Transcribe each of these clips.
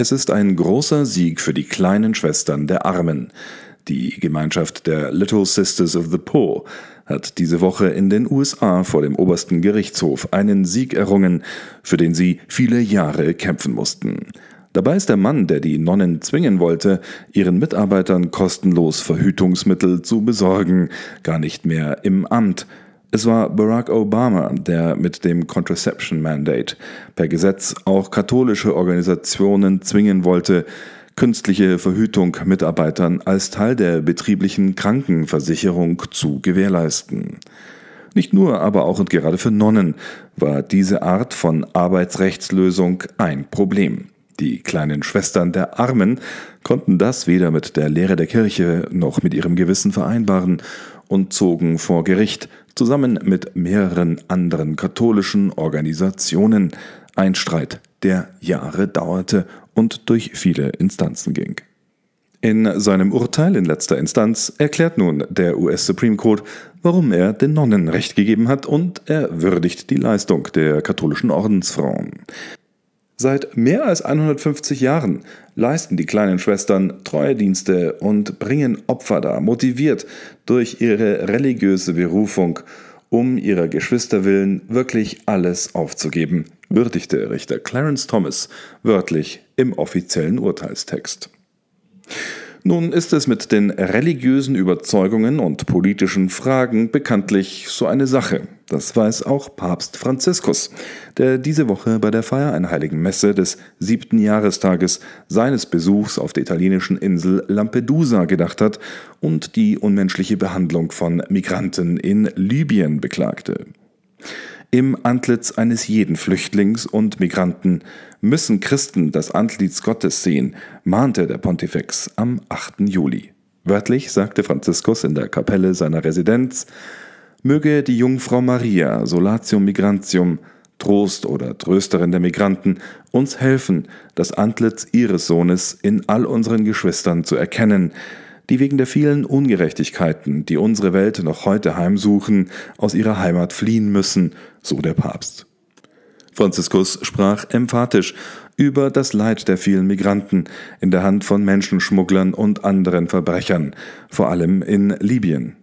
Es ist ein großer Sieg für die kleinen Schwestern der Armen. Die Gemeinschaft der Little Sisters of the Poor hat diese Woche in den USA vor dem obersten Gerichtshof einen Sieg errungen, für den sie viele Jahre kämpfen mussten. Dabei ist der Mann, der die Nonnen zwingen wollte, ihren Mitarbeitern kostenlos Verhütungsmittel zu besorgen, gar nicht mehr im Amt, es war Barack Obama, der mit dem Contraception Mandate per Gesetz auch katholische Organisationen zwingen wollte, künstliche Verhütung Mitarbeitern als Teil der betrieblichen Krankenversicherung zu gewährleisten. Nicht nur, aber auch und gerade für Nonnen war diese Art von Arbeitsrechtslösung ein Problem. Die kleinen Schwestern der Armen konnten das weder mit der Lehre der Kirche noch mit ihrem Gewissen vereinbaren und zogen vor Gericht zusammen mit mehreren anderen katholischen Organisationen. Ein Streit, der Jahre dauerte und durch viele Instanzen ging. In seinem Urteil in letzter Instanz erklärt nun der US Supreme Court, warum er den Nonnen Recht gegeben hat und er würdigt die Leistung der katholischen Ordensfrauen. Seit mehr als 150 Jahren leisten die kleinen Schwestern treue Dienste und bringen Opfer dar, motiviert durch ihre religiöse Berufung, um ihrer Geschwister willen wirklich alles aufzugeben, würdigte Richter Clarence Thomas wörtlich im offiziellen Urteilstext. Nun ist es mit den religiösen Überzeugungen und politischen Fragen bekanntlich so eine Sache. Das weiß auch Papst Franziskus, der diese Woche bei der Feier einer heiligen Messe des siebten Jahrestages seines Besuchs auf der italienischen Insel Lampedusa gedacht hat und die unmenschliche Behandlung von Migranten in Libyen beklagte. Im Antlitz eines jeden Flüchtlings und Migranten müssen Christen das Antlitz Gottes sehen, mahnte der Pontifex am 8. Juli. Wörtlich sagte Franziskus in der Kapelle seiner Residenz, möge die Jungfrau Maria, Solatium Migrantium, Trost oder Trösterin der Migranten, uns helfen, das Antlitz ihres Sohnes in all unseren Geschwistern zu erkennen, die wegen der vielen Ungerechtigkeiten, die unsere Welt noch heute heimsuchen, aus ihrer Heimat fliehen müssen, so der Papst. Franziskus sprach emphatisch über das Leid der vielen Migranten in der Hand von Menschenschmugglern und anderen Verbrechern, vor allem in Libyen.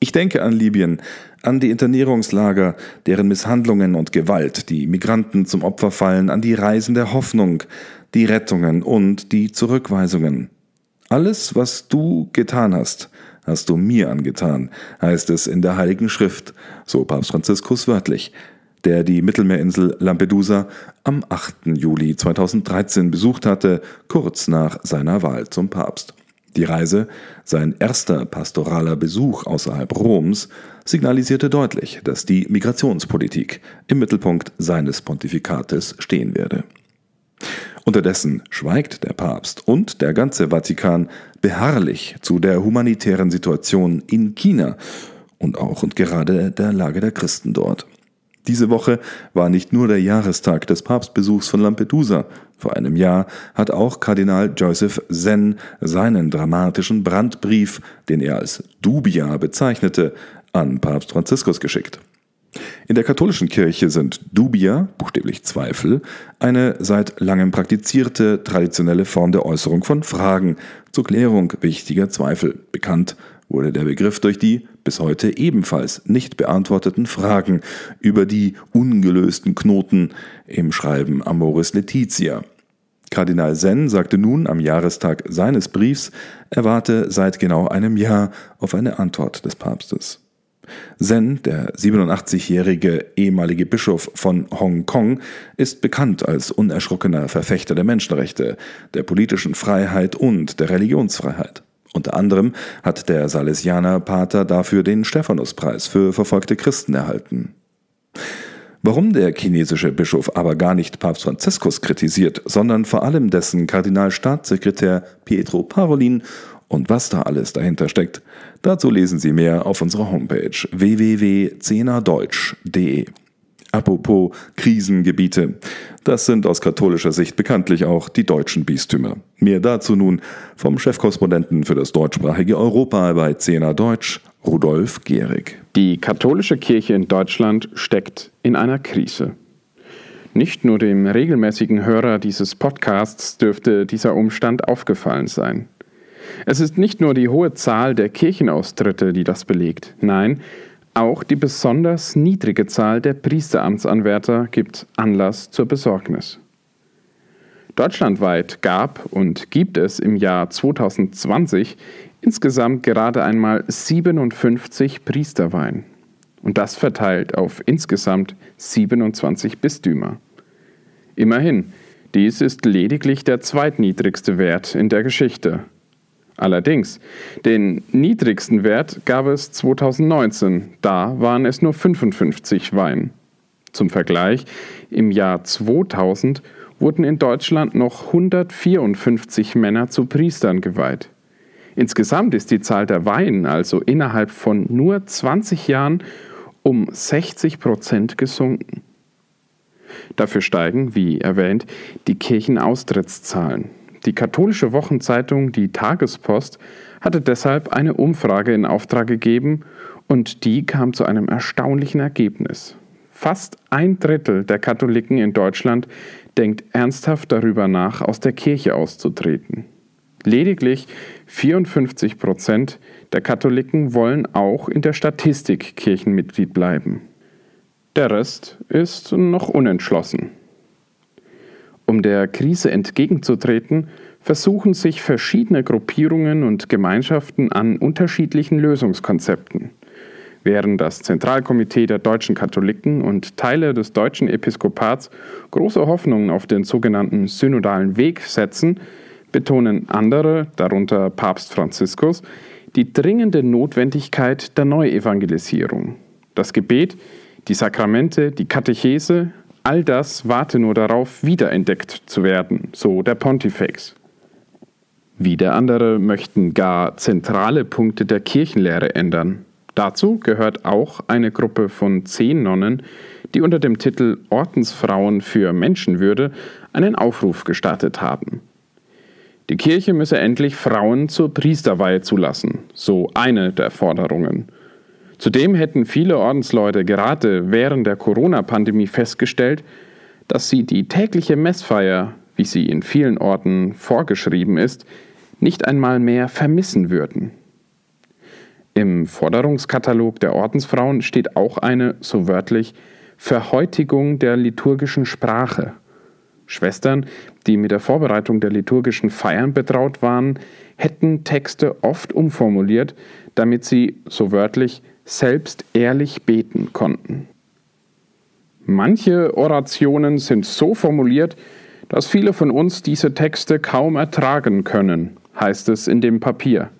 Ich denke an Libyen, an die Internierungslager, deren Misshandlungen und Gewalt die Migranten zum Opfer fallen, an die Reisen der Hoffnung, die Rettungen und die Zurückweisungen. Alles, was du getan hast, hast du mir angetan, heißt es in der Heiligen Schrift, so Papst Franziskus wörtlich, der die Mittelmeerinsel Lampedusa am 8. Juli 2013 besucht hatte, kurz nach seiner Wahl zum Papst. Die Reise, sein erster pastoraler Besuch außerhalb Roms, signalisierte deutlich, dass die Migrationspolitik im Mittelpunkt seines Pontifikates stehen werde. Unterdessen schweigt der Papst und der ganze Vatikan beharrlich zu der humanitären Situation in China und auch und gerade der Lage der Christen dort. Diese Woche war nicht nur der Jahrestag des Papstbesuchs von Lampedusa. Vor einem Jahr hat auch Kardinal Joseph Zen seinen dramatischen Brandbrief, den er als Dubia bezeichnete, an Papst Franziskus geschickt. In der katholischen Kirche sind Dubia, buchstäblich Zweifel, eine seit langem praktizierte traditionelle Form der Äußerung von Fragen zur Klärung wichtiger Zweifel. Bekannt wurde der Begriff durch die bis heute ebenfalls nicht beantworteten Fragen über die ungelösten Knoten im Schreiben Amoris Laetitia. Kardinal Zen sagte nun am Jahrestag seines Briefs, er warte seit genau einem Jahr auf eine Antwort des Papstes. Zen, der 87-jährige ehemalige Bischof von Hongkong, ist bekannt als unerschrockener Verfechter der Menschenrechte, der politischen Freiheit und der Religionsfreiheit. Unter anderem hat der Salesianer Pater dafür den Stephanuspreis für verfolgte Christen erhalten. Warum der chinesische Bischof aber gar nicht Papst Franziskus kritisiert, sondern vor allem dessen Kardinalstaatssekretär Pietro Parolin und was da alles dahinter steckt, dazu lesen Sie mehr auf unserer Homepage www.zehnerdeutsch.de. Apropos Krisengebiete. Das sind aus katholischer Sicht bekanntlich auch die deutschen Bistümer. Mehr dazu nun vom Chefkorrespondenten für das deutschsprachige Europa bei Zehner Deutsch, Rudolf Gehrig. Die katholische Kirche in Deutschland steckt in einer Krise. Nicht nur dem regelmäßigen Hörer dieses Podcasts dürfte dieser Umstand aufgefallen sein. Es ist nicht nur die hohe Zahl der Kirchenaustritte, die das belegt. Nein, auch die besonders niedrige Zahl der Priesteramtsanwärter gibt Anlass zur Besorgnis. Deutschlandweit gab und gibt es im Jahr 2020 insgesamt gerade einmal 57 Priesterweihen. Und das verteilt auf insgesamt 27 Bistümer. Immerhin, dies ist lediglich der zweitniedrigste Wert in der Geschichte. Allerdings, den niedrigsten Wert gab es 2019, da waren es nur 55 Weihen. Zum Vergleich, im Jahr 2000 wurden in Deutschland noch 154 Männer zu Priestern geweiht. Insgesamt ist die Zahl der Weihen also innerhalb von nur 20 Jahren um 60 Prozent gesunken. Dafür steigen, wie erwähnt, die Kirchenaustrittszahlen. Die katholische Wochenzeitung Die Tagespost hatte deshalb eine Umfrage in Auftrag gegeben und die kam zu einem erstaunlichen Ergebnis. Fast ein Drittel der Katholiken in Deutschland denkt ernsthaft darüber nach, aus der Kirche auszutreten. Lediglich 54 Prozent der Katholiken wollen auch in der Statistik Kirchenmitglied bleiben. Der Rest ist noch unentschlossen. Um der Krise entgegenzutreten, versuchen sich verschiedene Gruppierungen und Gemeinschaften an unterschiedlichen Lösungskonzepten. Während das Zentralkomitee der deutschen Katholiken und Teile des deutschen Episkopats große Hoffnungen auf den sogenannten synodalen Weg setzen, betonen andere, darunter Papst Franziskus, die dringende Notwendigkeit der Neuevangelisierung. Das Gebet die Sakramente, die Katechese, all das warte nur darauf, wiederentdeckt zu werden, so der Pontifex. Wieder andere möchten gar zentrale Punkte der Kirchenlehre ändern. Dazu gehört auch eine Gruppe von zehn Nonnen, die unter dem Titel Ordensfrauen für Menschenwürde einen Aufruf gestartet haben. Die Kirche müsse endlich Frauen zur Priesterweihe zulassen, so eine der Forderungen. Zudem hätten viele Ordensleute gerade während der Corona-Pandemie festgestellt, dass sie die tägliche Messfeier, wie sie in vielen Orten vorgeschrieben ist, nicht einmal mehr vermissen würden. Im Forderungskatalog der Ordensfrauen steht auch eine, so wörtlich, Verhäutigung der liturgischen Sprache. Schwestern, die mit der Vorbereitung der liturgischen Feiern betraut waren, hätten Texte oft umformuliert, damit sie, so wörtlich, selbst ehrlich beten konnten. Manche Orationen sind so formuliert, dass viele von uns diese Texte kaum ertragen können, heißt es in dem Papier.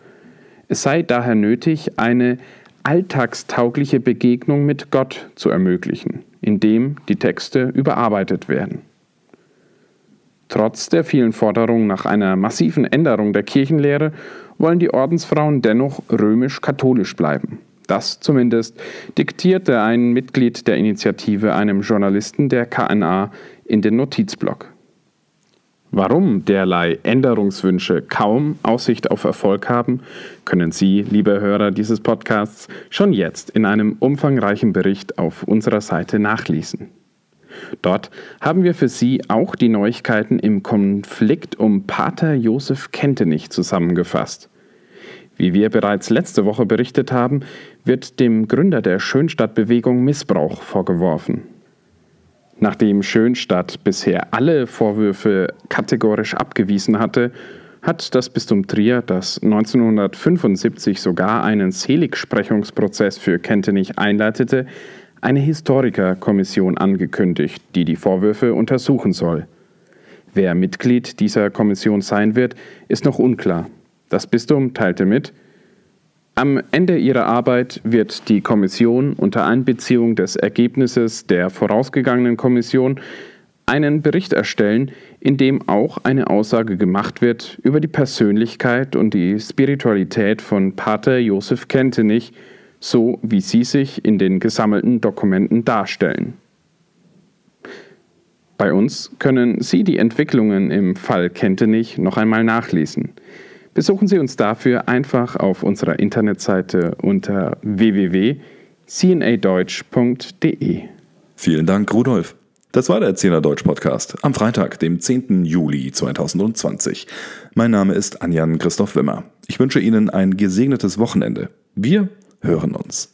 Es sei daher nötig, eine alltagstaugliche Begegnung mit Gott zu ermöglichen, indem die Texte überarbeitet werden. Trotz der vielen Forderungen nach einer massiven Änderung der Kirchenlehre wollen die Ordensfrauen dennoch römisch-katholisch bleiben. Das zumindest diktierte ein Mitglied der Initiative einem Journalisten der KNA in den Notizblock. Warum derlei Änderungswünsche kaum Aussicht auf Erfolg haben, können Sie, liebe Hörer dieses Podcasts, schon jetzt in einem umfangreichen Bericht auf unserer Seite nachlesen. Dort haben wir für Sie auch die Neuigkeiten im Konflikt um Pater Josef Kentenich zusammengefasst. Wie wir bereits letzte Woche berichtet haben, wird dem Gründer der Schönstadtbewegung Missbrauch vorgeworfen. Nachdem Schönstadt bisher alle Vorwürfe kategorisch abgewiesen hatte, hat das Bistum Trier, das 1975 sogar einen Seligsprechungsprozess für Kentenich einleitete, eine Historikerkommission angekündigt, die die Vorwürfe untersuchen soll. Wer Mitglied dieser Kommission sein wird, ist noch unklar. Das Bistum teilte mit, am Ende ihrer Arbeit wird die Kommission unter Einbeziehung des Ergebnisses der vorausgegangenen Kommission einen Bericht erstellen, in dem auch eine Aussage gemacht wird über die Persönlichkeit und die Spiritualität von Pater Josef Kentenich, so wie sie sich in den gesammelten Dokumenten darstellen. Bei uns können Sie die Entwicklungen im Fall Kentenich noch einmal nachlesen. Besuchen Sie uns dafür einfach auf unserer Internetseite unter www.cnadeutsch.de. Vielen Dank, Rudolf. Das war der Erzähler Deutsch Podcast am Freitag, dem 10. Juli 2020. Mein Name ist Anjan Christoph Wimmer. Ich wünsche Ihnen ein gesegnetes Wochenende. Wir hören uns.